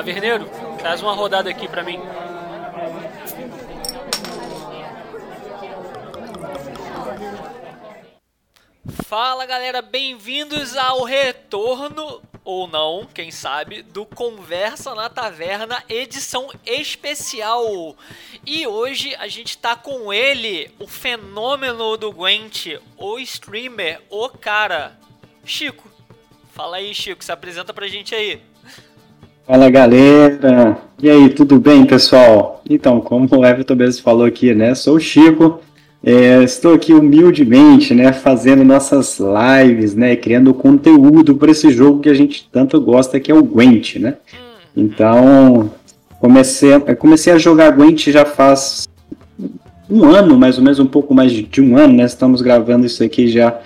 Taverneiro, traz uma rodada aqui pra mim. Fala galera, bem-vindos ao retorno, ou não, quem sabe, do Conversa na Taverna, edição especial. E hoje a gente tá com ele, o fenômeno do Gwent, o streamer, o cara, Chico. Fala aí, Chico, se apresenta pra gente aí. Fala galera, e aí, tudo bem pessoal? Então, como o Everton mesmo falou aqui, né, sou o Chico, é, estou aqui humildemente, né, fazendo nossas lives, né, criando conteúdo para esse jogo que a gente tanto gosta, que é o Gwent, né? Então, comecei, comecei a jogar Gwent já faz um ano, mais ou menos um pouco mais de, um ano, né? Estamos gravando isso aqui já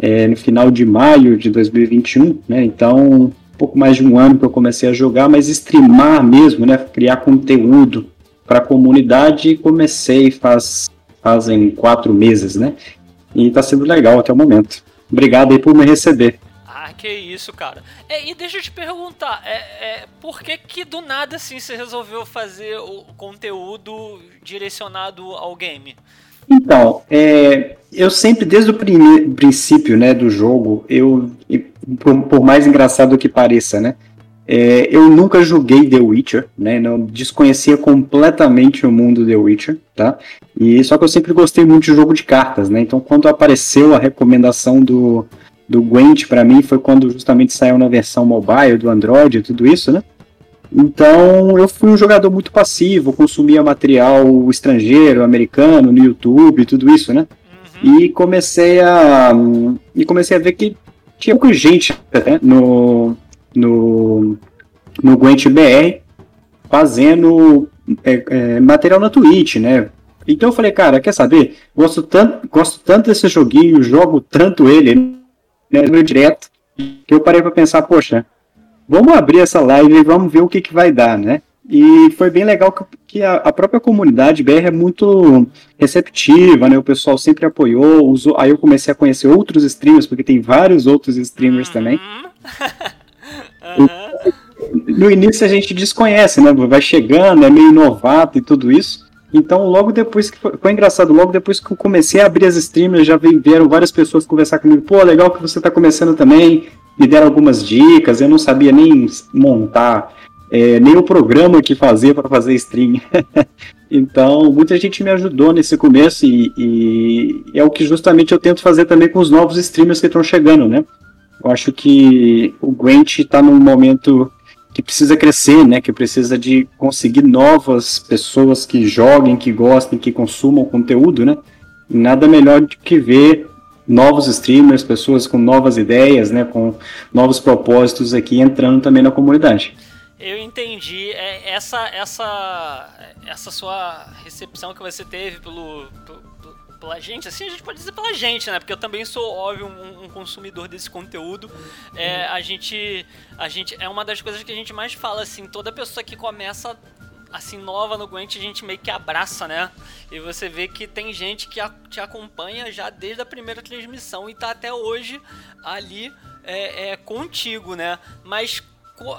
é, no final de maio de 2021, né? Então, pouco mais de um ano que eu comecei a jogar, mas streamar mesmo, né? Criar conteúdo para a comunidade, comecei faz fazem quatro meses, né? E está sendo legal até o momento. Obrigado aí por me receber. Ah, que isso, cara. É, e deixa eu te perguntar, é, é, por que que do nada assim você resolveu fazer o conteúdo direcionado ao game? Então, é, eu sempre, desde o princípio né, do jogo, eu, por, por, mais engraçado que pareça, né, é, eu nunca joguei The Witcher, né, não desconhecia completamente o mundo The Witcher, tá? E só que eu sempre gostei muito de jogo de cartas, né? Então, quando apareceu a recomendação do, do Gwent para mim, foi quando justamente saiu na versão mobile do Android e tudo isso, né? Então eu fui um jogador muito passivo, consumia material estrangeiro, americano, no YouTube, tudo isso, né? Uhum. E comecei a e comecei a ver que tinha pouca gente né, no no no Gwent BR fazendo é, é, material na Twitch, né? Então eu falei, cara, quer saber? Gosto tanto, gosto tanto desse joguinho, jogo tanto ele, né, direto, que eu parei para pensar, poxa, vamos abrir essa live e vamos ver o que, que vai dar, né? E foi bem legal que a, própria comunidade BR é muito receptiva, né? O pessoal sempre apoiou, usou, aí eu comecei a conhecer outros streamers, porque tem vários outros streamers uhum. também. uhum. No início a gente desconhece, né? Vai chegando, é meio novato e tudo isso. Então, logo depois que foi, foi, engraçado, logo depois que eu comecei a abrir as streamers, já vieram várias pessoas conversar comigo. Pô, legal que você está começando também me deram algumas dicas, eu não sabia nem montar é, nem o programa que fazer para fazer stream. então, muita gente me ajudou nesse começo e, e, é o que justamente eu tento fazer também com os novos streamers que estão chegando, né? Eu acho que o Gwent está num momento que precisa crescer, né? Que precisa de conseguir novas pessoas que joguem, que gostem, que consumam conteúdo, né? Nada melhor do que ver novos streamers, pessoas com novas ideias, né, com novos propósitos aqui entrando também na comunidade. Eu entendi. É, essa, essa, essa sua recepção que você teve pelo, pelo, pela gente, assim a gente pode dizer pela gente, né? Porque eu também sou, óbvio, um, um consumidor desse conteúdo. É, a gente, a gente é uma das coisas que a gente mais fala, assim, toda pessoa que começa assim, nova no Gwent, a gente meio que abraça, né? E você vê que tem gente que te acompanha já desde a primeira transmissão e tá até hoje ali é, é contigo, né? Mas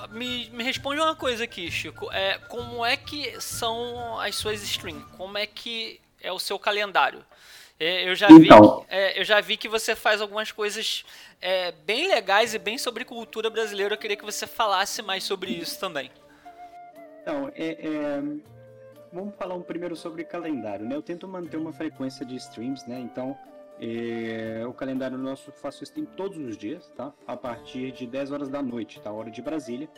me, me responde uma coisa aqui, Chico. É, como é que são as suas streams? Como é que é o seu calendário? É, eu, já então. vi, é, eu já vi que você faz algumas coisas é, bem legais e bem sobre cultura brasileira. Eu queria que você falasse mais sobre isso também. Então, é, é, vamos falar um primeiro sobre calendário, né? Eu tento manter uma frequência de streams, né? Então, é, o calendário nosso faço stream todos os dias, tá? A partir de 10 horas da noite, tá? Hora de Brasília.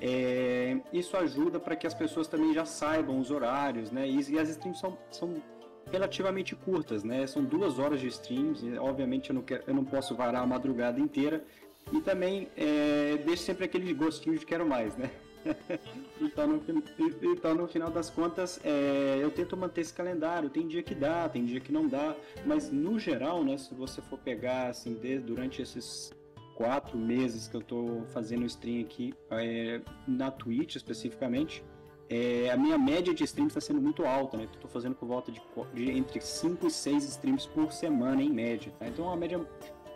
É, isso ajuda para que as pessoas também já saibam os horários, né? E, e as streams são, são relativamente curtas, né? São duas horas de streams, obviamente eu não, quero, eu não posso varar a madrugada inteira. E também é, deixo sempre aquele gostinho de quero mais, né? então, no, então, no final das contas, é, eu tento manter esse calendário. Tem dia que dá, tem dia que não dá, mas no geral, né, se você for pegar assim, de, durante esses quatro meses que eu estou fazendo stream aqui, é, na Twitch especificamente, é, a minha média de streams está sendo muito alta, né? Estou fazendo por volta de, de, entre 5 e 6 streams por semana, em média. Tá? Então, é média,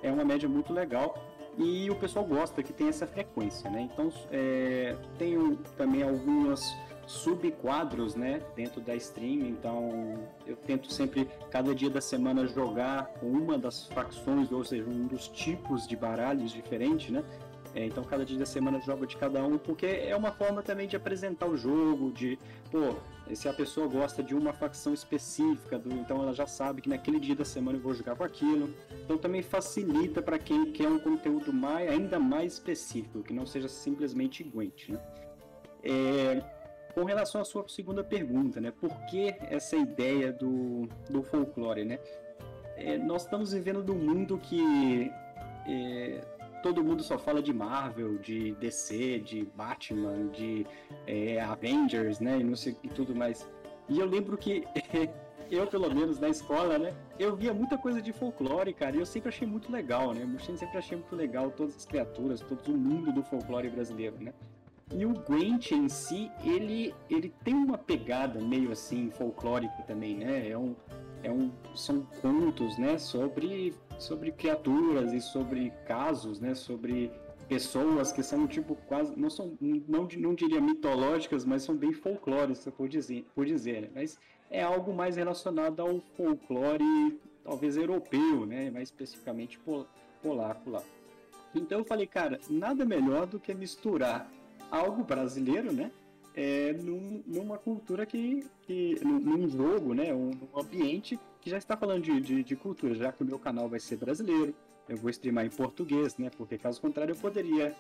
é uma média muito legal. E o pessoal gosta que tem essa frequência, né? Então é, tenho também algumas subquadros, né, dentro da stream. Então, eu tento sempre cada dia da semana jogar uma das facções, ou seja, um dos tipos de baralhos diferentes, né? É, então, cada dia da semana jogo de cada um, porque é uma forma também de apresentar o jogo, de, pô, se a pessoa gosta de uma facção específica, do, então ela já sabe que naquele dia da semana eu vou jogar com aquilo. Então, também facilita para quem quer um conteúdo mais, ainda mais específico, que não seja simplesmente Gwent, né? É, com relação à sua segunda pergunta, né? Por que essa ideia do, do folclore, né? É, nós estamos vivendo num mundo que é, todo mundo só fala de Marvel, de DC, de Batman, de é, Avengers, né? E não sei e tudo mais. E eu lembro que eu, pelo menos na escola, né? Eu via muita coisa de folclore, cara, e eu sempre achei muito legal, né? Eu sempre achei muito legal todas as criaturas, todo o mundo do folclore brasileiro, né? E o Gwent em si, ele, ele tem uma pegada meio assim folclórica também, né? É um, é um, são contos, né? Sobre, sobre criaturas e sobre casos, né? Sobre pessoas que são tipo quase não são não, não diria mitológicas, mas são bem folclóricas, por dizer, por dizer, né? Mas é algo mais relacionado ao folclore talvez europeu, né? Mais especificamente polaco lá. Então eu falei, cara, nada melhor do que misturar algo brasileiro, né? É, num, numa cultura que, que num, jogo, né, um, um, ambiente que já está falando de, de, de, cultura, já que o meu canal vai ser brasileiro, eu vou streamar em português, né, porque caso contrário eu poderia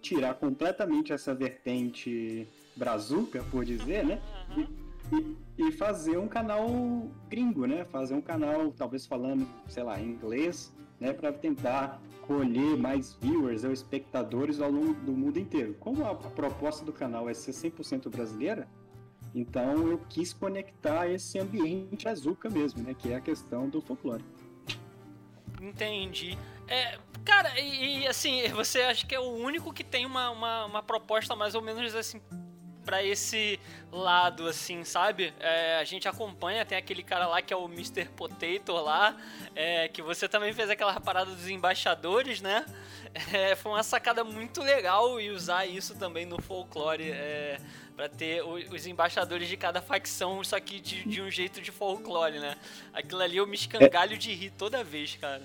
tirar completamente essa vertente brazuca, por dizer, né, e, e, e, fazer um canal gringo, né, fazer um canal talvez falando, sei lá, em inglês, né, para tentar colher mais viewers ou espectadores ao longo do mundo inteiro. Como a proposta do canal é ser 100% brasileira, então eu quis conectar esse ambiente azuca mesmo, né, que é a questão do folclore. Entendi. É, cara, e, e, assim, você acha que é o único que tem uma, uma, uma proposta mais ou menos assim para esse lado, assim, sabe? É, a gente acompanha, tem aquele cara lá que é o Mr. Potato lá, é, que você também fez aquela parada dos embaixadores, né? É, foi uma sacada muito legal e usar isso também no folclore, é, para ter os embaixadores de cada facção, só que de, de um jeito de folclore, né? Aquilo ali eu me escangalho de rir toda vez, cara.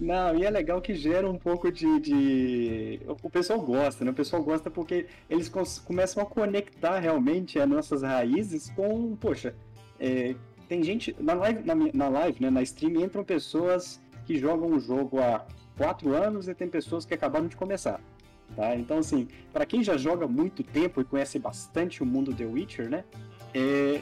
Não, e é legal que gera um pouco de, de, O pessoal gosta, né? O pessoal gosta porque eles começam a conectar realmente as nossas raízes com. Poxa, é, tem gente. Na live, na, na live, né, na stream, entram pessoas que jogam o jogo há quatro anos e tem pessoas que acabaram de começar. Tá? Então, assim, para quem já joga muito tempo e conhece bastante o mundo The Witcher, né? É,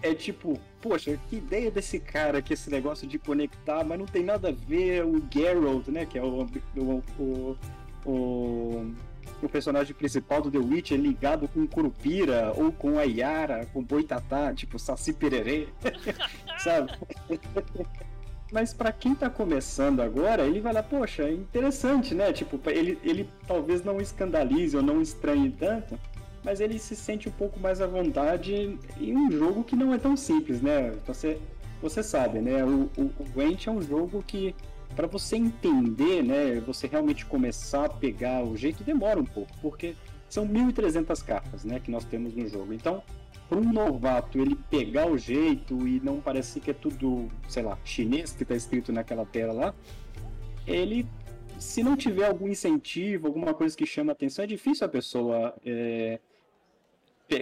é tipo, poxa, que ideia desse cara que esse negócio de conectar, mas não tem nada a ver o Geralt, né? Que é o, o, o, o, o personagem principal do The Witcher ligado com Curupira ou com a Yara, com Boitatá, tipo Saci Pererê, sabe? Mas para quem tá começando agora, ele vai lá, poxa, é interessante, né? Tipo, ele, ele talvez não escandalize ou não estranhe tanto, mas ele se sente um pouco mais à vontade em um jogo que não é tão simples, né? Você, você sabe, né? O, o, o Gwent é um jogo que, para você entender, né? Você realmente começar a pegar o jeito, demora um pouco, porque são 1.300 cartas, né? Que nós temos no jogo. Então, para um novato ele pegar o jeito e não parecer que é tudo, sei lá, chinês que está escrito naquela tela lá, ele se não tiver algum incentivo, alguma coisa que chama atenção, é difícil a pessoa é,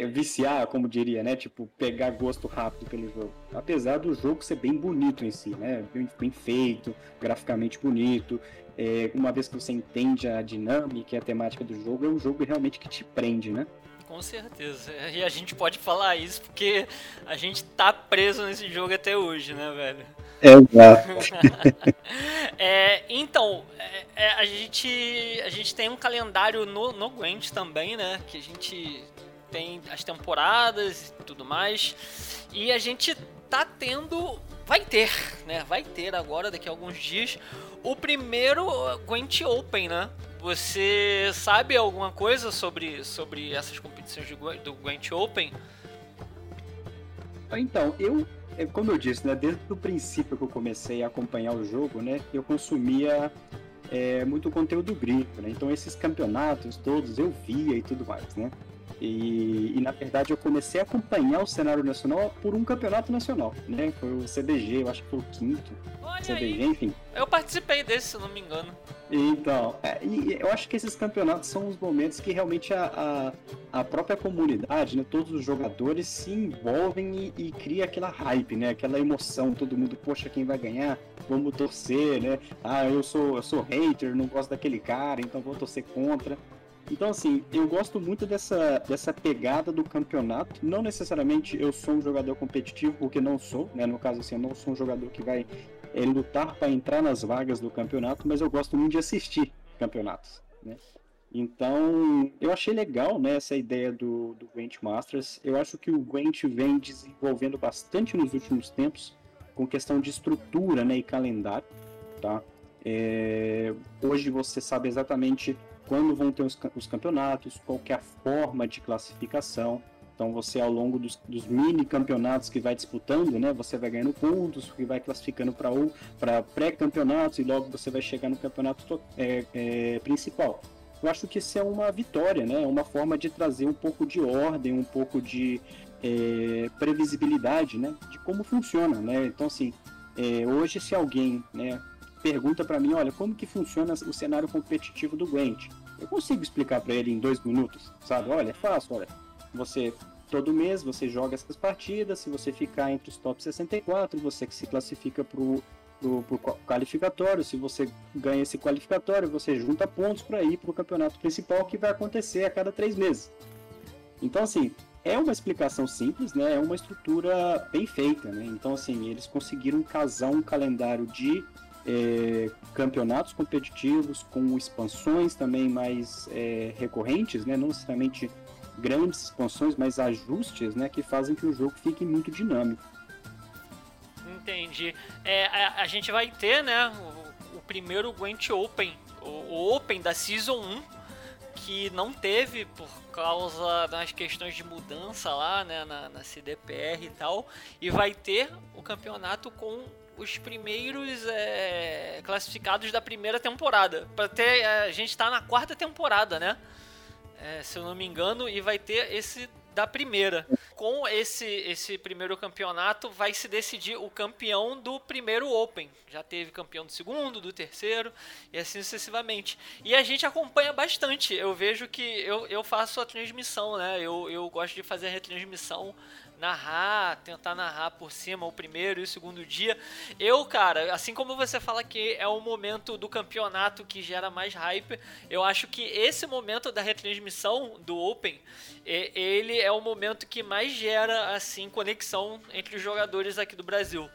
viciar, como diria, né? Tipo, pegar gosto rápido pelo jogo. Apesar do jogo ser bem bonito em si, né? Bem, bem feito, graficamente bonito. É, uma vez que você entende a dinâmica e a temática do jogo, é um jogo realmente que te prende, né? Com certeza. E a gente pode falar isso porque a gente tá preso nesse jogo até hoje, né, velho? Exato. é, então, é, é, a, gente, a gente tem um calendário no, no Gwent também, né? Que a gente tem as temporadas e tudo mais. E a gente tá tendo. Vai ter, né? Vai ter agora, daqui a alguns dias, o primeiro Gwent Open, né? Você sabe alguma coisa sobre, sobre essas competições do Gwent Open? Então, eu, é, como eu disse, né, desde o princípio que eu comecei a acompanhar o jogo, né, eu consumia é, muito conteúdo gringo, né? Então esses campeonatos todos eu via e tudo mais, né? E, e, na verdade eu comecei a acompanhar o cenário nacional por um campeonato nacional, né? Foi o CBG, eu acho que foi o quinto. Olha CBG, aí. enfim. Eu participei desse, se não me engano. Então, é, e eu acho que esses campeonatos são os momentos que realmente a, a, a própria comunidade, né, todos os jogadores se envolvem e, e cria aquela hype, né? Aquela emoção, todo mundo, poxa, quem vai ganhar? Vamos torcer, né? Ah, eu sou, eu sou hater, não gosto daquele cara, então vou torcer contra. Então, assim, eu gosto muito dessa, dessa pegada do campeonato. Não necessariamente eu sou um jogador competitivo, porque não sou, né? No caso, assim, eu não sou um jogador que vai é, lutar para entrar nas vagas do campeonato, mas eu gosto muito de assistir campeonatos, né? Então, eu achei legal né, essa ideia do, do Gwent Masters. Eu acho que o Gwent vem desenvolvendo bastante nos últimos tempos, com questão de estrutura né, e calendário. Tá? É, hoje você sabe exatamente quando vão ter os, os campeonatos, qual é a forma de classificação. Então você ao longo dos, dos, mini campeonatos que vai disputando, né, você vai ganhando pontos, que vai classificando para para pré-campeonatos e logo você vai chegar no campeonato é, é, principal. Eu acho que isso é uma vitória, né, uma forma de trazer um pouco de ordem, um pouco de é, previsibilidade, né, de como funciona, né. Então assim, é, hoje se alguém, né, pergunta para mim, olha, como que funciona o cenário competitivo do Gwent? Eu consigo explicar para ele em dois minutos, sabe? Olha, é fácil, olha, você todo mês você joga essas partidas, se você ficar entre os top 64, você que se classifica pro, pro, pro qualificatório, se você ganha esse qualificatório, você junta pontos para ir pro campeonato principal que vai acontecer a cada três meses. Então, assim, é uma explicação simples, né? É uma estrutura bem feita, né? Então, assim, eles conseguiram casar um calendário de é, campeonatos competitivos com expansões também mais é, recorrentes, né? não necessariamente grandes expansões, mas ajustes né? que fazem que o jogo fique muito dinâmico. Entendi. É, a, a, gente vai ter né, o, o primeiro Gwent Open, o, o Open da Season 1, que não teve por causa das questões de mudança lá né, na, na CDPR e tal, e vai ter o campeonato com os primeiros é, classificados da primeira temporada. Para ter, é, a gente está na quarta temporada, né? É, se eu não me engano, e vai ter esse da primeira. Com esse, esse primeiro campeonato, vai se decidir o campeão do primeiro Open. Já teve campeão do segundo, do terceiro, e assim sucessivamente. E a gente acompanha bastante. Eu vejo que eu, eu faço a transmissão, né? Eu, eu gosto de fazer a retransmissão narrar, tentar narrar por cima o primeiro e o segundo dia. Eu, cara, assim como você fala que é o momento do campeonato que gera mais hype, eu acho que esse momento da retransmissão do Open, ele é o momento que mais gera assim conexão entre os jogadores aqui do Brasil.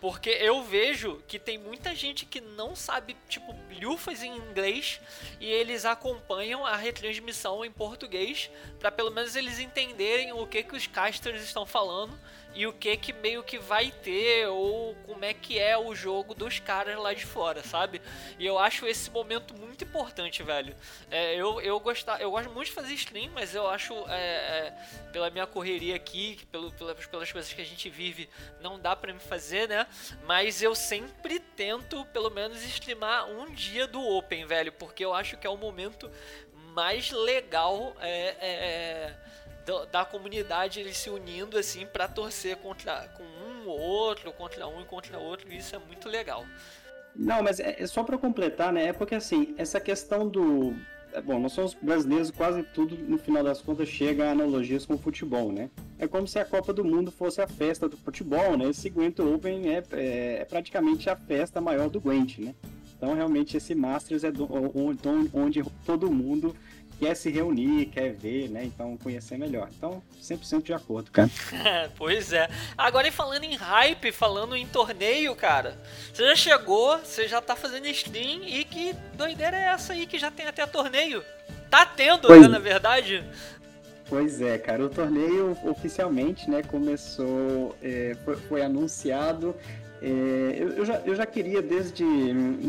Porque eu vejo que tem muita gente que não sabe, tipo, lufas em inglês e eles acompanham a retransmissão em português para pelo menos eles entenderem o que que os casters estão falando e o que que meio que vai ter ou como é que é o jogo dos caras lá de fora, sabe? E eu acho esse momento muito importante, velho. É, eu, eu, gostar, eu gosto muito de fazer stream, mas eu acho, é, é, pela minha correria aqui, pelo, pelas, pelas coisas que a gente vive, não dá para me fazer, né? Mas eu sempre tento, pelo menos, streamar um dia do Open, velho, porque eu acho que é o momento mais legal é, é, é da, comunidade eles se unindo assim para torcer contra com um ou outro, contra um e contra outro, e isso é muito legal. Não, mas é, é só para completar, né? É porque assim, essa questão do é, bom, nós somos brasileiros, quase tudo no final das contas chega a analogias com o futebol, né? É como se a Copa do Mundo fosse a festa do futebol, né? Esse Gwent Open é, é, é praticamente a festa maior do Gwent, né? Então realmente esse Masters é do, onde, onde todo mundo quer se reunir, quer ver, né? Então conhecer melhor. Então, 100% de acordo, cara. pois é. Agora, e falando em hype, falando em torneio, cara, você já chegou, você já tá fazendo stream e que doideira é essa aí que já tem até torneio? Tá tendo, pois, né, na verdade? Pois é, cara, o torneio oficialmente, né, começou, é, foi, foi anunciado é, eu, eu, já, eu já queria desde,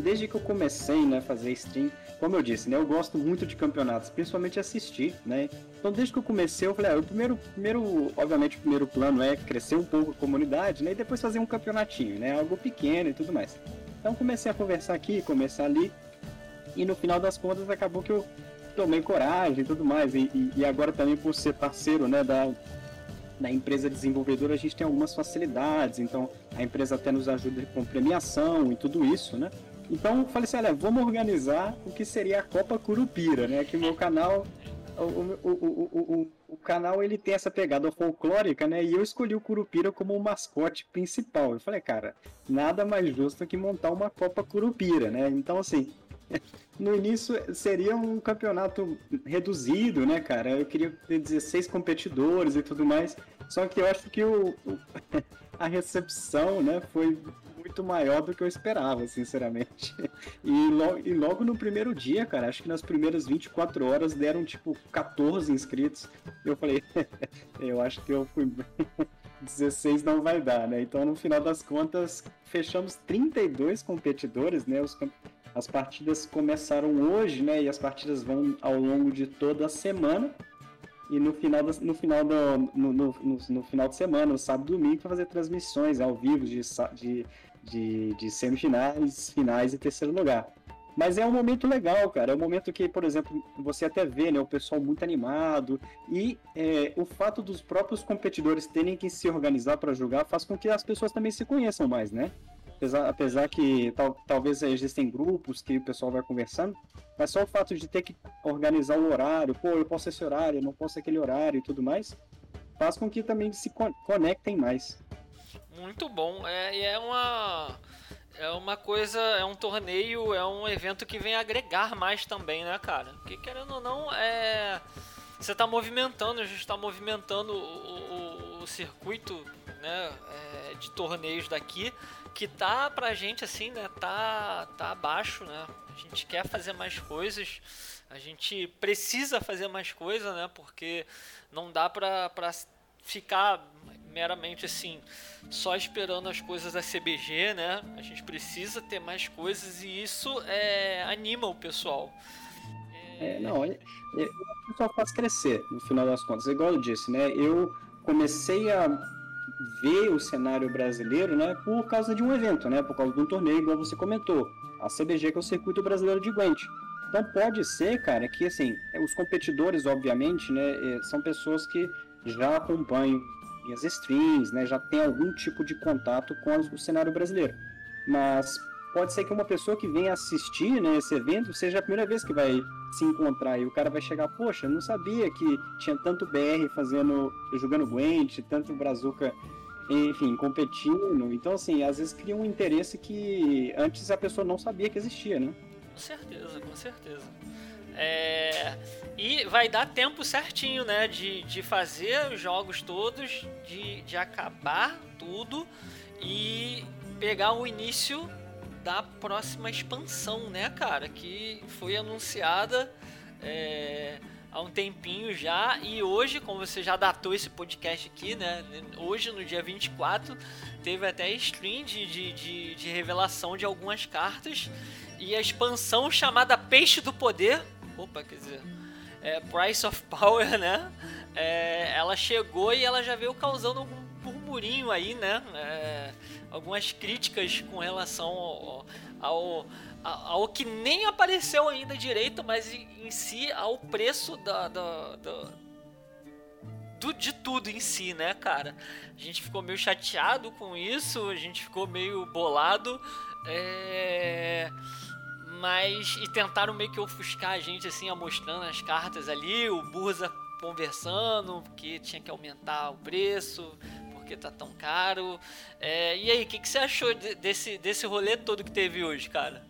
desde que eu comecei né, a fazer stream, como eu disse, né, eu gosto muito de campeonatos, principalmente assistir, né? Então desde que eu comecei, eu falei, ah, o primeiro, primeiro, obviamente o primeiro plano é crescer um pouco a comunidade, né? E depois fazer um campeonatinho, né? Algo pequeno e tudo mais. Então comecei a conversar aqui, começar ali. E no final das contas acabou que eu tomei coragem e tudo mais. E, e, e agora também por ser parceiro né, da, da empresa desenvolvedora, a gente tem algumas facilidades. Então a empresa até nos ajuda com premiação e tudo isso, né? Então falei assim, olha, vamos organizar o que seria a Copa Curupira, né? Que o meu canal o, o, o, o, canal ele tem essa pegada folclórica, né? E eu escolhi o Curupira como o mascote principal. Eu falei, cara, nada mais justo que montar uma Copa Curupira, né? Então, assim, no início seria um campeonato reduzido, né, cara? Eu queria ter 16 competidores e tudo mais. Só que eu acho que o, a recepção, né, foi muito maior do que eu esperava, sinceramente. E, lo e logo no primeiro dia, cara, acho que nas primeiras 24 horas deram tipo 14 inscritos. Eu falei, eu acho que eu fui. 16 não vai dar, né? Então, no final das contas, fechamos 32 competidores, né? Os, as partidas começaram hoje, né? E as partidas vão ao longo de toda a semana. E no final, do, no, final do, no, no, no, final de semana, no sábado e domingo, para fazer transmissões ao vivo de, de, de, de semifinais, finais e terceiro lugar. Mas é um momento legal, cara. É um momento que, por exemplo, você até vê né, o pessoal muito animado. E é, o fato dos próprios competidores terem que se organizar para jogar faz com que as pessoas também se conheçam mais, né? Apesar, apesar que tal, talvez existem grupos que o pessoal vai conversando, mas só o fato de ter que organizar o horário, pô, eu posso esse horário, eu não posso aquele horário e tudo mais, faz com que também se conectem mais. Muito bom. É, é uma. É uma coisa, é um torneio, é um evento que vem agregar mais também, né, cara? Porque querendo ou não, é. Você está movimentando, a gente está movimentando o, o, o, circuito né, é, de torneios daqui, que tá pra gente assim, né? Tá, tá abaixo, né? A gente quer fazer mais coisas, a gente precisa fazer mais coisas, né? Porque não dá pra, pra ficar meramente assim, só esperando as coisas da CBG, né? A gente precisa ter mais coisas e isso é, anima o pessoal. É, não, é, é, o pessoal faz crescer, no final das contas. Igual eu disse, né? Eu comecei a ver o cenário brasileiro, né, por causa de um evento, né, por causa de um torneio, igual você comentou, a CBG, que é o Circuito Brasileiro de Gwent. Então pode ser, cara, que assim, os competidores, obviamente, né, é, são pessoas que já acompanham minhas streams, né, já tem algum tipo de contato com o cenário brasileiro. Mas pode ser que uma pessoa que venha assistir né, esse evento seja a primeira vez que vai se encontrar e o cara vai chegar, poxa, não sabia que tinha tanto BR fazendo, jogando Gwent, tanto Brazuca, enfim, competindo. Então, assim, às vezes cria um interesse que antes a pessoa não sabia que existia, né? Com certeza, com certeza. É... E vai dar tempo certinho, né? De, de fazer os jogos todos, de, de acabar tudo e pegar o início da próxima expansão, né, cara? Que foi anunciada é, há um tempinho já. E hoje, como você já datou esse podcast aqui, né? Hoje, no dia 24, teve até stream de, de, de, de revelação de algumas cartas. E a expansão chamada Peixe do Poder Opa, quer dizer. É, Price of Power, né? É, ela chegou e ela já veio causando algum burburinho aí, né? É, algumas críticas com relação ao, ao, ao, que nem apareceu ainda direito, mas em, si ao preço da, da, da do, de tudo em si, né, cara? A gente ficou meio chateado com isso, a gente ficou meio bolado. É mas. E tentaram meio que ofuscar a gente, assim, mostrando as cartas ali, o Burza conversando, que tinha que aumentar o preço, porque tá tão caro. É, e aí, o que, que você achou de, desse, desse rolê todo que teve hoje, cara?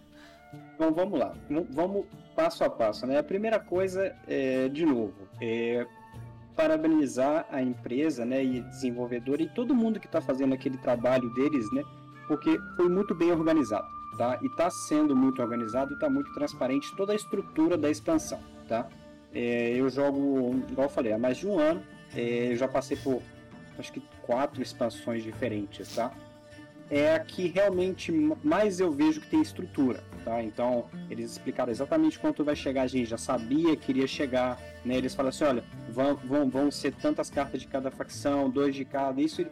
Então vamos lá, vamos passo a passo, né? A primeira coisa, é, de novo, é parabenizar a empresa, né, e desenvolvedor e todo mundo que está fazendo aquele trabalho deles, né, porque foi muito bem organizado tá? E está sendo muito organizado está muito transparente toda a estrutura da expansão, tá? É, eu jogo, igual eu falei, há mais de um ano. É, eu já passei por acho que quatro expansões diferentes, tá? É a que realmente mais eu vejo que tem estrutura, tá? Então, eles explicaram exatamente quanto vai chegar, a gente já sabia que iria chegar, né? Eles falaram assim, olha, vão, vão, vão ser tantas cartas de cada facção, dois de cada, isso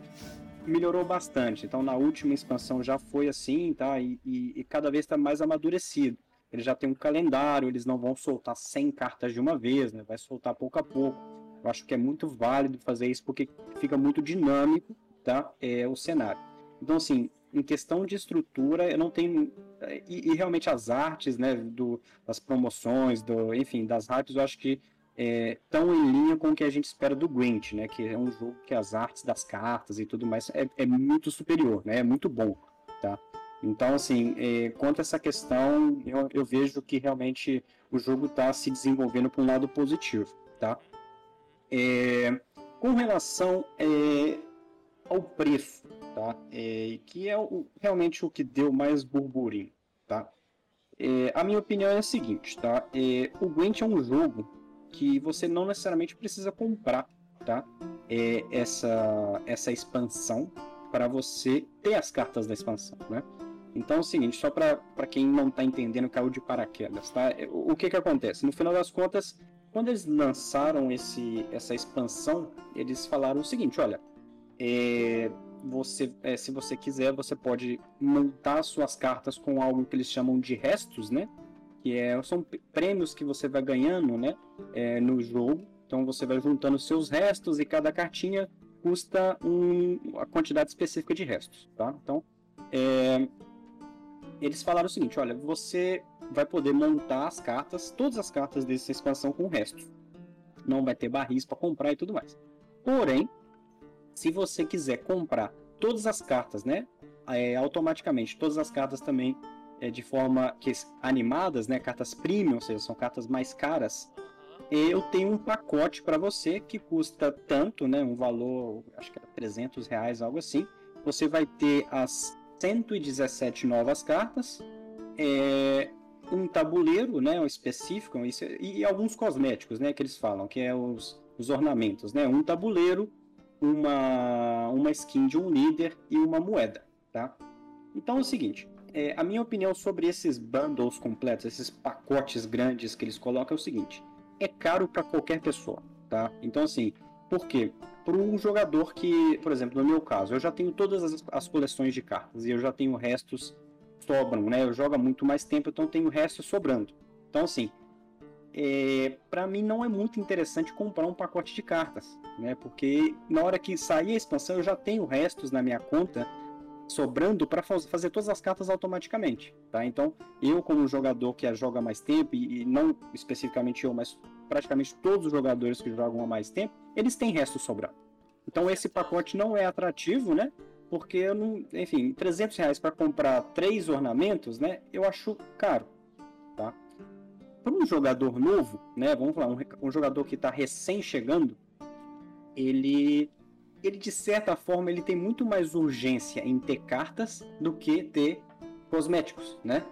melhorou bastante. Então, na última expansão já foi assim, tá? E, e, e cada vez está mais amadurecido. ele já tem um calendário, eles não vão soltar 100 cartas de uma vez, né? Vai soltar pouco a pouco. Eu acho que é muito válido fazer isso porque fica muito dinâmico, tá? É o cenário. Então, assim, em questão de estrutura, eu não tenho e, e, realmente as artes, né, do, das promoções, do, enfim, das hypes, eu acho que estão é, em linha com o que a gente espera do Gwent, né, que é um jogo que as artes das cartas e tudo mais é, é muito superior, né, é muito bom, tá? Então, assim, é, quanto a essa questão, eu, eu vejo que realmente o jogo está se desenvolvendo para um lado positivo, tá? É, com relação é, ao preço, tá? É, que é o, realmente o que deu mais burburinho, tá? É, a minha opinião é a seguinte, tá? É, o Gwent é um jogo que você não necessariamente precisa comprar, tá? É, essa, essa expansão para você ter as cartas da expansão, né? Então é o seguinte, só para quem não está entendendo, caiu de paraquedas, tá? O, o que que acontece? No final das contas, quando eles lançaram esse, essa expansão, eles falaram o seguinte, olha, é, você, é, se você quiser, você pode montar suas cartas com algo que eles chamam de restos, né? Que é, são prêmios que você vai ganhando, né? É, no jogo. Então você vai juntando seus restos e cada cartinha custa um, uma quantidade específica de restos, tá? Então, é, eles falaram o seguinte: olha, você vai poder montar as cartas, todas as cartas dessa expansão com restos. Não vai ter barris para comprar e tudo mais. Porém, se você quiser comprar todas as cartas, né, é, automaticamente, todas as cartas também é, de forma que animadas, né, cartas premium, ou seja, são cartas mais caras, eu tenho um pacote para você que custa tanto, né, um valor, acho que era 300 reais, algo assim. Você vai ter as 117 novas cartas, é, um tabuleiro, né, específico, isso, e, e alguns cosméticos, né, que eles falam, que é os, os ornamentos, né, um tabuleiro, uma, uma skin de um líder e uma moeda, tá? Então é o seguinte, é, a minha opinião sobre esses bundles completos, esses pacotes grandes que eles colocam é o seguinte, é caro para qualquer pessoa, tá? Então assim, por quê? Para um jogador que, por exemplo, no meu caso, eu já tenho todas as, as coleções de cartas e eu já tenho restos sobram, né? Eu jogo há muito mais tempo, então tenho restos sobrando. Então assim, é, para mim não é muito interessante comprar um pacote de cartas, né? Porque na hora que sair a expansão eu já tenho restos na minha conta sobrando para fazer todas as cartas automaticamente, tá? Então eu como jogador que joga mais tempo e, e não especificamente eu, mas praticamente todos os jogadores que jogam há mais tempo, eles têm restos sobrando. Então esse pacote não é atrativo, né? Porque eu não, enfim, 300 reais para comprar três ornamentos, né? Eu acho caro, tá? para um jogador novo, né, vamos falar, um, um jogador que está recém chegando, ele, ele de certa forma ele tem muito mais urgência em ter cartas do que ter cosméticos, né?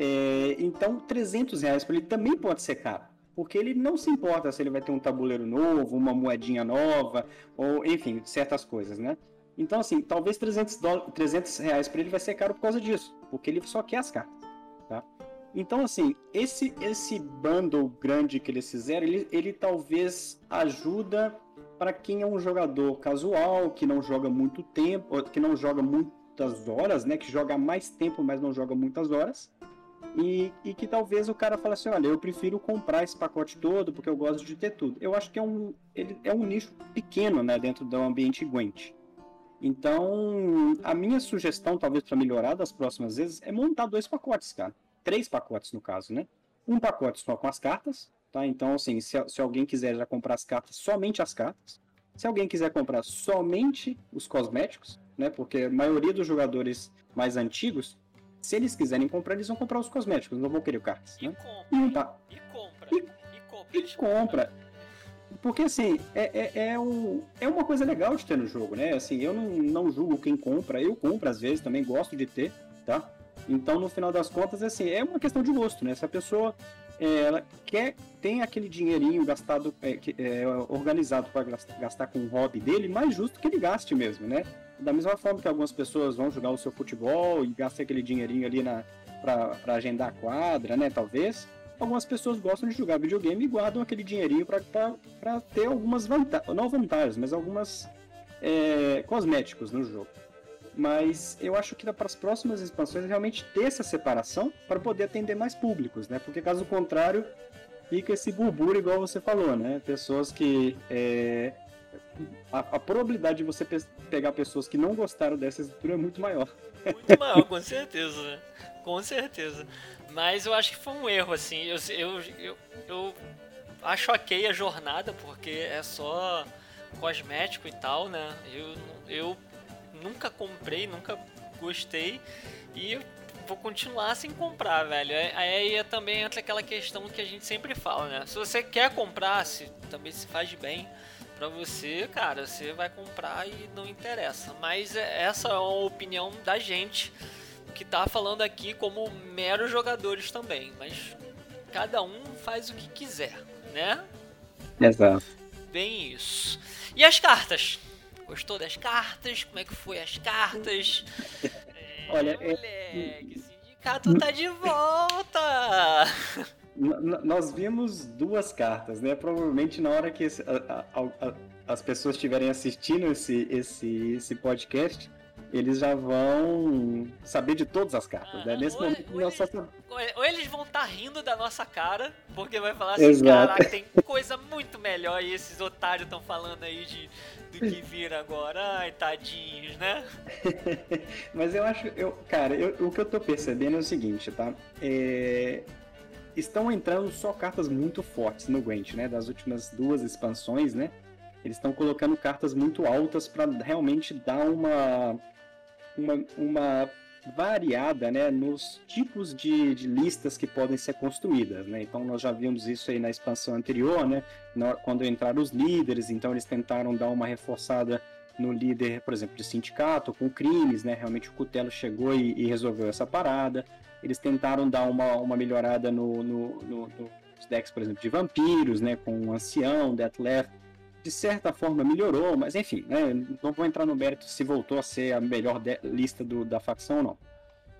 É, então 300 reais para ele também pode ser caro, porque ele não se importa se ele vai ter um tabuleiro novo, uma moedinha nova, ou enfim, certas coisas, né? Então assim, talvez 300, 300 reais para ele vai ser caro por causa disso, porque ele só quer as cartas, tá? Então, assim, esse esse bundle grande que eles fizeram, ele, ele talvez ajuda para quem é um jogador casual, que não joga muito tempo, que não joga muitas horas, né? Que joga mais tempo, mas não joga muitas horas. E, e que talvez o cara fale assim, olha, eu prefiro comprar esse pacote todo porque eu gosto de ter tudo. Eu acho que é um, ele é um nicho pequeno, né, dentro do ambiente Gwent. Então, a minha sugestão, talvez para melhorar das próximas vezes, é montar dois pacotes, cara três pacotes no caso, né? Um pacote só com as cartas, tá? Então, assim, se, se alguém quiser já comprar as cartas, somente as cartas. Se alguém quiser comprar somente os cosméticos, né? Porque a maioria dos jogadores mais antigos, se eles quiserem comprar, eles vão comprar os cosméticos, não vão querer cartas. E né? compra. E, um pa... e compra. E, e compra. E compra. Porque assim, é, é, é, um, é uma coisa legal de ter no jogo, né? Assim, eu não, não julgo quem compra, eu compro às vezes, também gosto de ter, tá? Então, no final das contas, assim, é uma questão de gosto, né? Se a pessoa é, ela quer, tem aquele dinheirinho gastado, é, é, organizado para gastar com o hobby dele, mais justo que ele gaste mesmo, né? Da mesma forma que algumas pessoas vão jogar o seu futebol e gastam aquele dinheirinho ali para agendar a quadra, né? Talvez. Algumas pessoas gostam de jogar videogame e guardam aquele dinheirinho para ter algumas vantagens, não vantagens, mas algumas é, cosméticos no jogo. Mas eu acho que para as próximas expansões realmente ter essa separação para poder atender mais públicos, né? Porque caso contrário, fica esse burburo igual você falou, né? Pessoas que. É... A, a, probabilidade de você pe pegar pessoas que não gostaram dessa estrutura é muito maior. Muito maior, com certeza, né? Com certeza. Mas eu acho que foi um erro, assim. Eu, eu, eu, eu acho ok a jornada, porque é só cosmético e tal, né? Eu, eu nunca comprei, nunca gostei e vou continuar sem comprar, velho. Aí é, também entra aquela questão que a gente sempre fala, né? Se você quer comprar, se também se faz bem para você, cara, você vai comprar e não interessa. Mas é, essa é uma opinião da gente que tá falando aqui como meros jogadores também, mas cada um faz o que quiser, né? Exato. Bem isso. E as cartas? Gostou das cartas? Como é que foi as cartas? É, Olha, é... moleque, sindicato tá de volta! Nós vimos duas cartas, né? Provavelmente na hora que esse, a, a, a, as pessoas estiverem assistindo esse, esse, esse podcast, eles já vão saber de todas as cartas, né? Nesse ou, momento, ou, eles, só... ou eles vão estar tá rindo da nossa cara, porque vai falar assim, Exato. caraca, tem coisa muito melhor e esses otários estão falando aí de, do que vira agora. Ai, tadinhos, né? Mas eu acho, eu, cara, eu, o que eu tô percebendo é o seguinte, tá? É, estão entrando só cartas muito fortes no Gwent, né? Das últimas duas expansões, né? Eles estão colocando cartas muito altas para realmente dar uma uma, uma variada né, nos tipos de, de, listas que podem ser construídas. Né? Então, nós já vimos isso aí na expansão anterior, né? Na, quando entraram os líderes, então eles tentaram dar uma reforçada no líder, por exemplo, de sindicato, com crimes, né? Realmente o Cutelo chegou e, e resolveu essa parada. Eles tentaram dar uma, uma melhorada no, no, no, nos decks, por exemplo, de vampiros, né? Com o Ancião, Deathleaf de certa forma melhorou, mas enfim, né, não vou entrar no mérito se voltou a ser a melhor lista do, da facção ou não.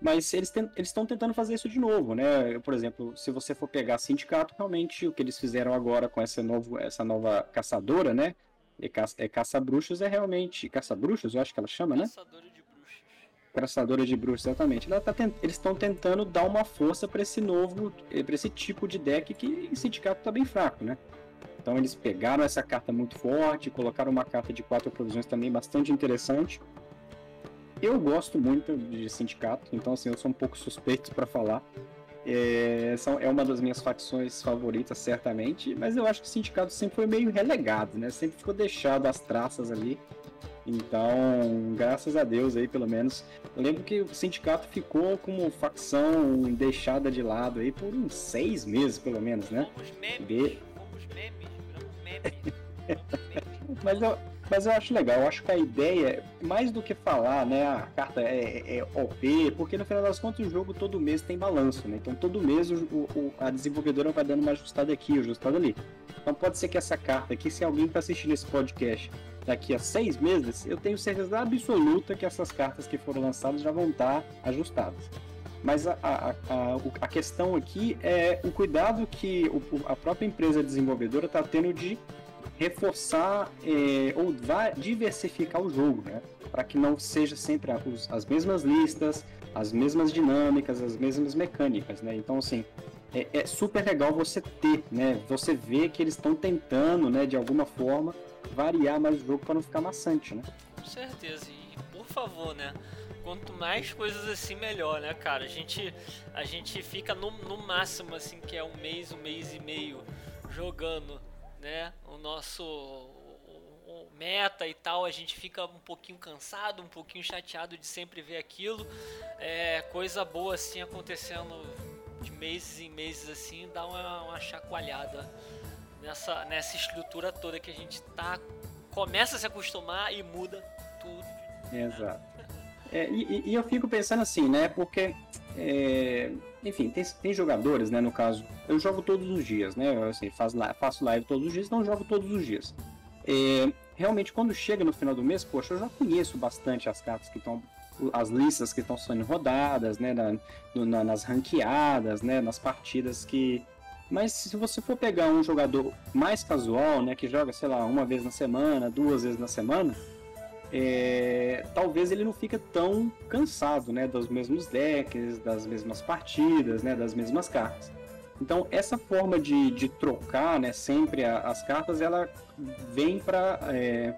Mas eles estão tentando fazer isso de novo, né? Por exemplo, se você for pegar Sindicato, realmente o que eles fizeram agora com essa, novo, essa nova caçadora, né? É, caça, é caça-bruxos, é realmente. Caça-bruxos, eu acho que ela chama, né? Caçadora de bruxos. Caçadora de bruxos, exatamente. Tá tent... Eles estão tentando dar uma força para esse novo. para esse tipo de deck que em Sindicato tá bem fraco, né? Então eles pegaram essa carta muito forte, colocaram uma carta de quatro provisões também bastante interessante. Eu gosto muito de Sindicato, então assim, eu sou um pouco suspeito para falar. É, são, é uma das minhas facções favoritas, certamente, mas eu acho que o Sindicato sempre foi meio relegado, né? Sempre ficou deixado as traças ali. Então, graças a Deus aí, pelo menos. Eu lembro que o sindicato ficou como facção deixada de lado aí por uns seis meses, pelo menos, né? Fomos memes, fomos memes. mas, eu, mas eu acho legal, eu acho que a ideia, mais do que falar, né, a carta é, é OP, porque no final das contas o jogo todo mês tem balanço, né? Então todo mês o, o, a desenvolvedora vai dando uma ajustada aqui, ajustada ali. Então pode ser que essa carta aqui, se alguém está assistindo esse podcast daqui a seis meses, eu tenho certeza absoluta que essas cartas que foram lançadas já vão estar ajustadas. Mas a, a, a, a questão aqui é o cuidado que a própria empresa desenvolvedora está tendo de reforçar é, ou diversificar o jogo, né? Para que não seja sempre as, as mesmas listas, as mesmas dinâmicas, as mesmas mecânicas, né? Então, assim, é, é super legal você ter, né? Você vê que eles estão tentando, né, de alguma forma, variar mais o jogo para não ficar maçante, né? Com certeza. E por favor, né? Quanto mais coisas assim, melhor, né, cara? A gente, a gente fica no, no máximo, assim, que é um mês, um mês e meio jogando, né? O nosso o, o meta e tal, a gente fica um pouquinho cansado, um pouquinho chateado de sempre ver aquilo. É, coisa boa assim acontecendo de meses em meses assim, dá uma, uma chacoalhada nessa, nessa estrutura toda que a gente tá começa a se acostumar e muda tudo. Exato. É, e, e, eu fico pensando assim, né? Porque, é, enfim, tem, tem jogadores, né? No caso, eu jogo todos os dias, né? Eu, assim, faço, faço live todos os dias, então jogo todos os dias. É, realmente, quando chega no final do mês, poxa, eu já conheço bastante as cartas que estão as listas que estão sendo rodadas, né, na, na, nas ranqueadas, né, nas partidas que. Mas se você for pegar um jogador mais casual, né, que joga, sei lá, uma vez na semana, duas vezes na semana, é, talvez ele não fica tão cansado, né, dos mesmos decks, das mesmas partidas, né, das mesmas cartas. Então essa forma de, de trocar, né, sempre a, as cartas, ela vem para é,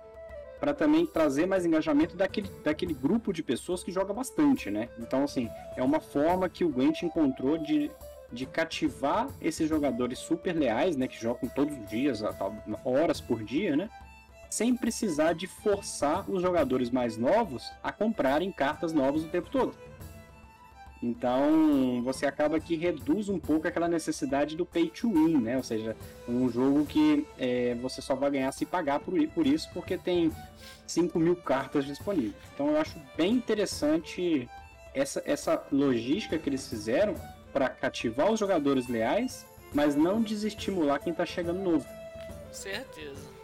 para também trazer mais engajamento daquele, daquele grupo de pessoas que joga bastante, né? Então assim é uma forma que o Gwent encontrou de, de cativar esses jogadores super leais, né, que jogam todos os dias, horas por dia, né? Sem precisar de forçar os jogadores mais novos a comprarem cartas novas o tempo todo. Então você acaba que reduz um pouco aquela necessidade do pay to win, né? Ou seja, um jogo que é, você só vai ganhar se pagar por, por isso, porque tem 5 mil cartas disponíveis. Então eu acho bem interessante essa, essa logística que eles fizeram para cativar os jogadores leais, mas não desestimular quem está chegando novo. Certeza.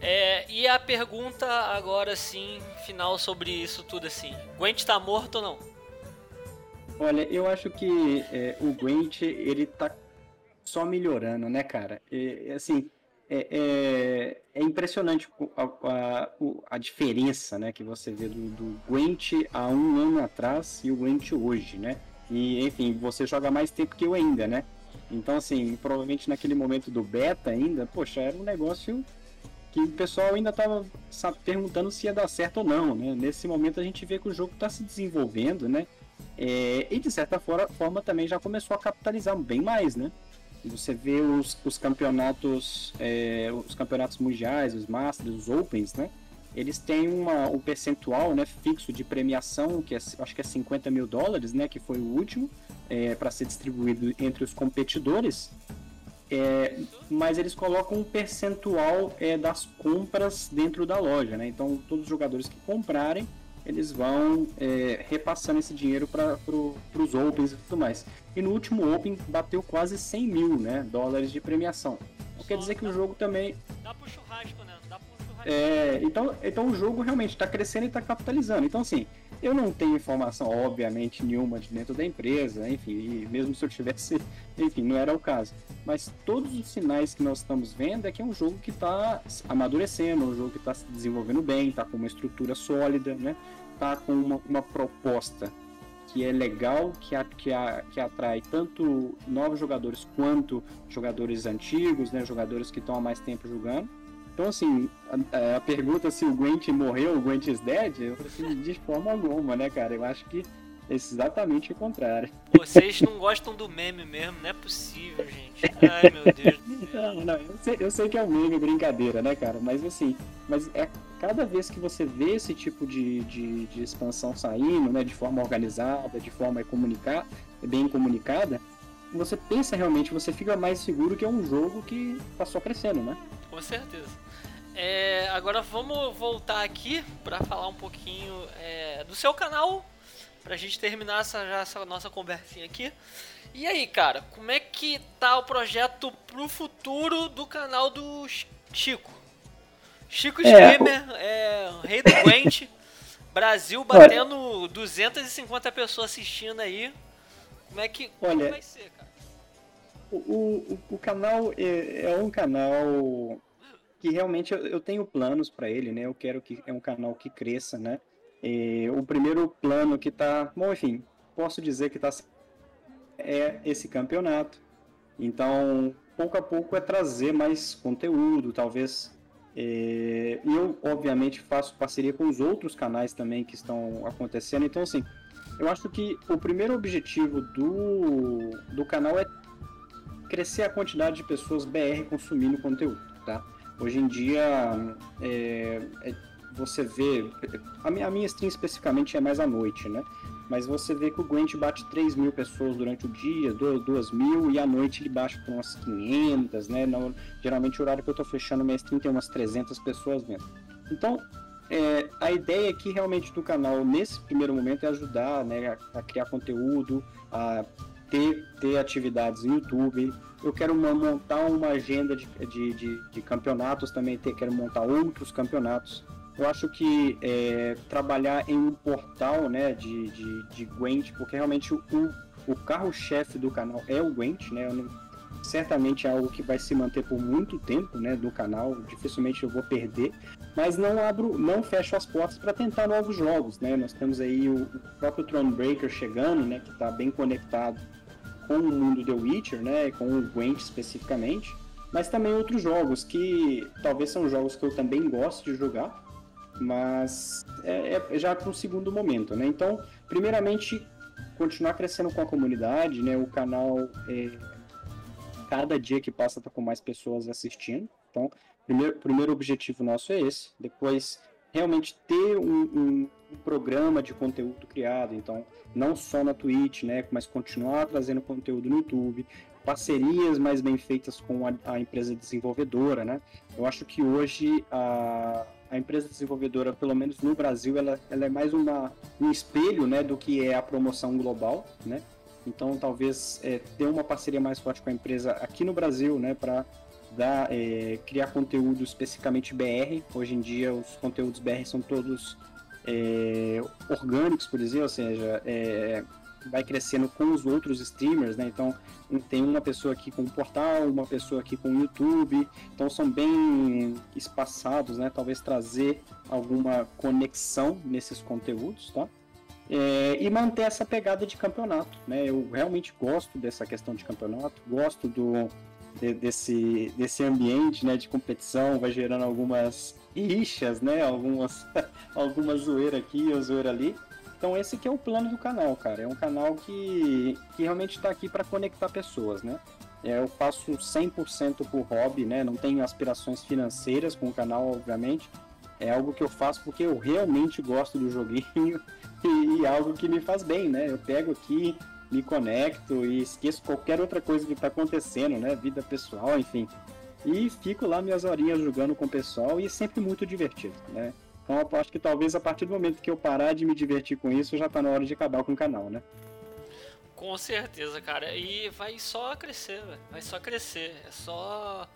É, e a pergunta agora sim, final sobre isso tudo assim. Gwent tá morto ou não? Olha, eu acho que é, o Gwent, ele tá só melhorando, né, cara? E, assim, é, é, é impressionante a, a, a, diferença né, que você vê do, do Gwent há um ano atrás e o Gwent hoje, né? E, enfim, você joga mais tempo que eu ainda, né? Então, assim, provavelmente naquele momento do beta ainda, poxa, era um negócio que o pessoal ainda estava perguntando se ia dar certo ou não, né? Nesse momento a gente vê que o jogo está se desenvolvendo, né? É, e de certa forma, também já começou a capitalizar bem mais, né? Você vê os, os campeonatos, é, os campeonatos mundiais, os Masters, os Opens, né? Eles têm uma, um percentual né, fixo de premiação, que é, acho que é 50 mil dólares, né? Que foi o último, é, para ser distribuído entre os competidores. É, mas eles colocam um percentual é, das compras dentro da loja, né? Então todos os jogadores que comprarem, eles vão é, repassando esse dinheiro para pro, os Opens e tudo mais. E no último Open bateu quase 100 mil né, dólares de premiação. Então quer dizer que o jogo também... Dá pro churrasco, né? É, então, então o jogo realmente está crescendo e está capitalizando. Então assim, eu não tenho informação, obviamente, nenhuma de dentro da empresa, enfim, mesmo se eu tivesse, enfim, não era o caso. Mas todos os sinais que nós estamos vendo é que é um jogo que está amadurecendo, um jogo que está se desenvolvendo bem, está com uma estrutura sólida, né? Está com uma, uma proposta que é legal, que, a, que, a, que atrai tanto novos jogadores quanto jogadores antigos, né? Jogadores que estão há mais tempo jogando. Então, assim, a, a, pergunta se o Gwent morreu, o Gwent is dead, eu assim, de forma alguma, né, cara? Eu acho que é exatamente o contrário. Vocês não gostam do meme mesmo, não é possível, gente. Ai, meu Deus. Não, não, eu sei, eu sei que é um meme, brincadeira, né, cara? Mas assim, mas é cada vez que você vê esse tipo de, de, de expansão saindo, né, de forma organizada, de forma comunicar, bem comunicada, você pensa realmente, você fica mais seguro que é um jogo que tá só crescendo, né? Com certeza. É, agora vamos voltar aqui para falar um pouquinho é, do seu canal, pra gente terminar essa, já, essa nossa conversinha aqui. E aí, cara, como é que tá o projeto pro futuro do canal do Chico? Chico é, Streamer, é, Rei do Gwent, Brasil batendo 250 pessoas assistindo aí. Como é que, como Olha, vai ser, cara? O, o, o canal é, é um canal que realmente eu, eu tenho planos para ele, né? Eu quero que é um canal que cresça, né? E o primeiro plano que tá, bom, enfim, posso dizer que tá é esse campeonato. Então, pouco a pouco é trazer mais conteúdo, talvez. É, e eu, obviamente, faço parceria com os outros canais também que estão acontecendo. Então, assim, eu acho que o primeiro objetivo do, do canal é crescer a quantidade de pessoas BR consumindo conteúdo, tá? Hoje em dia, é, é, você vê. A minha, a minha stream especificamente é mais à noite, né? Mas você vê que o Gwent bate 3 mil pessoas durante o dia, 2, mil, e à noite ele baixa para umas 500, né? Geralmente o horário que eu estou fechando minha stream tem umas 300 pessoas vendo. Então, é, a ideia aqui realmente do canal, nesse primeiro momento, é ajudar né, a, a criar conteúdo, a ter, ter atividades no YouTube. Eu quero uma, montar uma agenda de, de, de, de campeonatos também, ter, quero montar outros campeonatos. Eu acho que é, trabalhar em um portal né, de, de, de Gwent, porque realmente o, o carro-chefe do canal é o Gwent, né? Não, certamente é algo que vai se manter por muito tempo, né, do canal, dificilmente eu vou perder, mas não abro, não fecho as portas para tentar novos jogos, né? Nós temos aí o, o próprio Thronebreaker chegando, né, que está bem conectado com o mundo The Witcher, né, com o Gwent especificamente, mas também outros jogos que talvez são jogos que eu também gosto de jogar, mas é, é já para um segundo momento, né? Então, primeiramente, continuar crescendo com a comunidade, né? O canal, é, cada dia que passa, tá com mais pessoas assistindo. Então, primeiro, primeiro objetivo nosso é esse. Depois, realmente ter um, um, um, programa de conteúdo criado. Então, não só na Twitch, né? Mas continuar trazendo conteúdo no YouTube. Parcerias mais bem feitas com a, a empresa desenvolvedora, né? Eu acho que hoje a a empresa desenvolvedora, pelo menos no Brasil, ela, ela é mais uma, um espelho né, do que é a promoção global, né? Então, talvez é, ter uma parceria mais forte com a empresa aqui no Brasil, né, para dar, é, criar conteúdo especificamente BR. Hoje em dia, os conteúdos BR são todos é, orgânicos, por exemplo, ou seja, é, vai crescendo com os outros streamers, né? Então tem uma pessoa aqui com o portal, uma pessoa aqui com o YouTube, então são bem espaçados, né? Talvez trazer alguma conexão nesses conteúdos, tá? É, e manter essa pegada de campeonato, né? Eu realmente gosto dessa questão de campeonato, gosto do de, desse desse ambiente, né? De competição, vai gerando algumas rixas, né? Algumas algumas zoeira aqui, ou zoeira ali. Então esse que é o plano do canal, cara. É um canal que, que realmente está aqui para conectar pessoas, né? É, eu faço 100% por hobby, né? Não tenho aspirações financeiras com o canal, obviamente. É algo que eu faço porque eu realmente gosto do joguinho e, e algo que me faz bem, né? Eu pego aqui, me conecto e esqueço qualquer outra coisa que está acontecendo, né? Vida pessoal, enfim. E fico lá minhas horinhas jogando com o pessoal e é sempre muito divertido, né? Então eu acho que talvez a partir do momento que eu parar de me divertir com isso, já tá na hora de acabar com o canal, né? Com certeza, cara. E vai só crescer, véio. vai só crescer. É só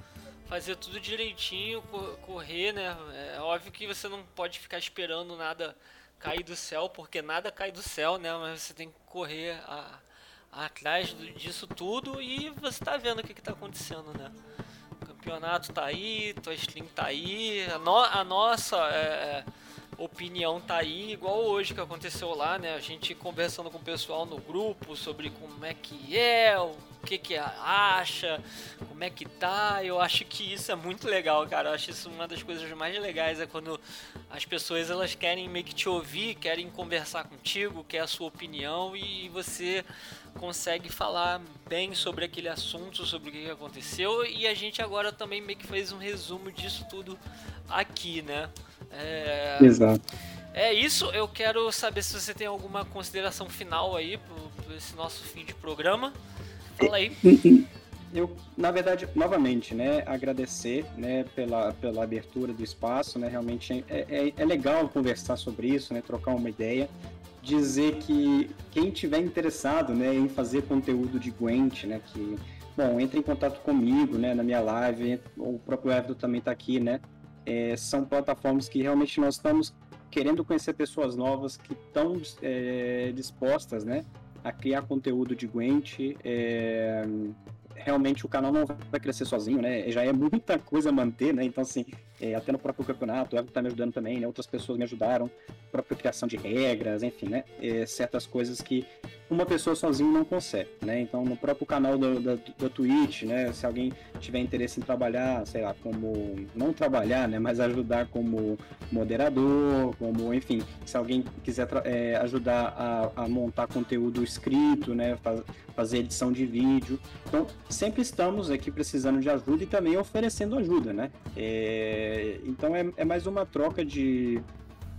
fazer tudo direitinho, correr, né? É óbvio que você não pode ficar esperando nada cair do céu, porque nada cai do céu, né? Mas você tem que correr a, a atrás disso tudo e você tá vendo o que, que tá acontecendo, né? campeonato tá aí, tua stream tá aí, a, no, a nossa é, é, opinião tá aí, igual hoje que aconteceu lá, né? A gente conversando com o pessoal no grupo sobre como é que é, o que que acha, como é que tá. Eu acho que isso é muito legal, cara. Eu acho isso uma das coisas mais legais é quando as pessoas elas querem meio que te ouvir, querem conversar contigo, quer a sua opinião e você consegue falar bem sobre aquele assunto, sobre o que aconteceu e a gente agora também meio que fez um resumo disso tudo aqui, né? É... Exato. É isso, eu quero saber se você tem alguma consideração final aí para esse nosso fim de programa. Fala aí. Eu, na verdade, novamente, né, agradecer, né, pela, pela abertura do espaço, né, realmente é, é, é legal conversar sobre isso, né, trocar uma ideia dizer que quem tiver interessado né, em fazer conteúdo de Gwent, né, que, bom, entre em contato comigo, né, na minha live, o próprio Everton também está aqui, né, é, são plataformas que realmente nós estamos querendo conhecer pessoas novas que estão é, dispostas, né, a criar conteúdo de Gwent, é, realmente o canal não vai crescer sozinho, né? Já é muita coisa manter, né? Então, assim, é, até no próprio campeonato, o Everton tá me ajudando também, né? Outras pessoas me ajudaram, própria criação de regras, enfim, né? É, certas coisas que uma pessoa sozinho não consegue, né? Então, no próprio canal da, da, da Twitch, né? Se alguém tiver interesse em trabalhar, sei lá, como... Não trabalhar, né? Mas ajudar como moderador, como, enfim, se alguém quiser é, ajudar a, a, montar conteúdo escrito, né? Faz, fazer edição de vídeo. Então, sempre estamos aqui precisando de ajuda e também oferecendo ajuda, né? É, então, é, é mais uma troca de...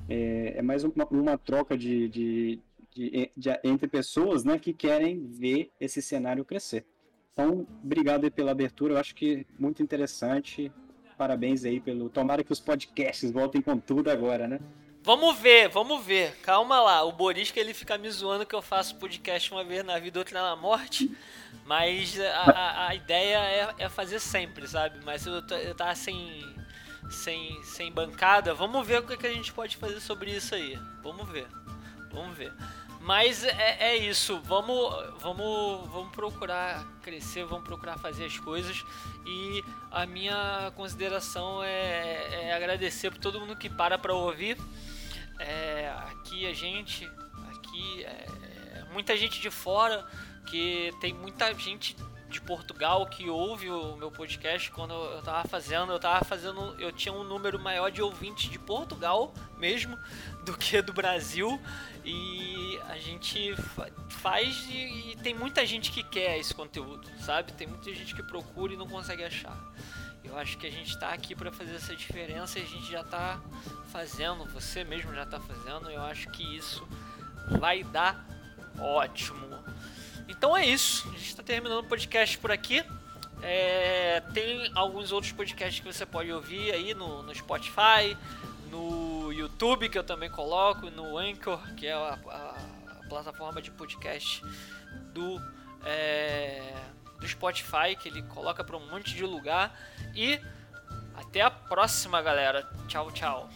É, é mais uma, uma troca de, de de, de, entre pessoas né, que querem ver esse cenário crescer. Então, obrigado pela abertura, eu acho que muito interessante. Parabéns aí pelo. Tomara que os podcasts voltem com tudo agora, né? Vamos ver, vamos ver. Calma lá. O Boris que ele fica me zoando que eu faço podcast uma vez na vida, outra na morte. Mas a, a, a ideia é, é, fazer sempre, sabe? Mas eu, eu tava sem, sem, sem bancada. Vamos ver o que, que a gente pode fazer sobre isso aí. Vamos ver. Vamos ver. Mas é, é, isso, vamos, vamos, vamos procurar crescer, vamos procurar fazer as coisas. E a minha consideração é, é agradecer por todo mundo que para para ouvir. É, aqui a gente, aqui é, é muita gente de fora, que tem muita gente de Portugal que ouve o meu podcast quando eu tava fazendo, eu tava fazendo, eu tinha um número maior de ouvintes de Portugal mesmo do que do Brasil e a gente faz e, e tem muita gente que quer esse conteúdo, sabe? Tem muita gente que procura e não consegue achar. Eu acho que a gente está aqui para fazer essa diferença e a gente já está fazendo, você mesmo já está fazendo. Eu acho que isso vai dar ótimo. Então é isso. A gente está terminando o podcast por aqui. É, tem alguns outros podcasts que você pode ouvir aí no, no, Spotify, no YouTube, que eu também coloco, no Anchor, que é a, a, plataforma de podcast do, é, do Spotify, que ele coloca para um monte de lugar. E até a próxima, galera. Tchau, tchau.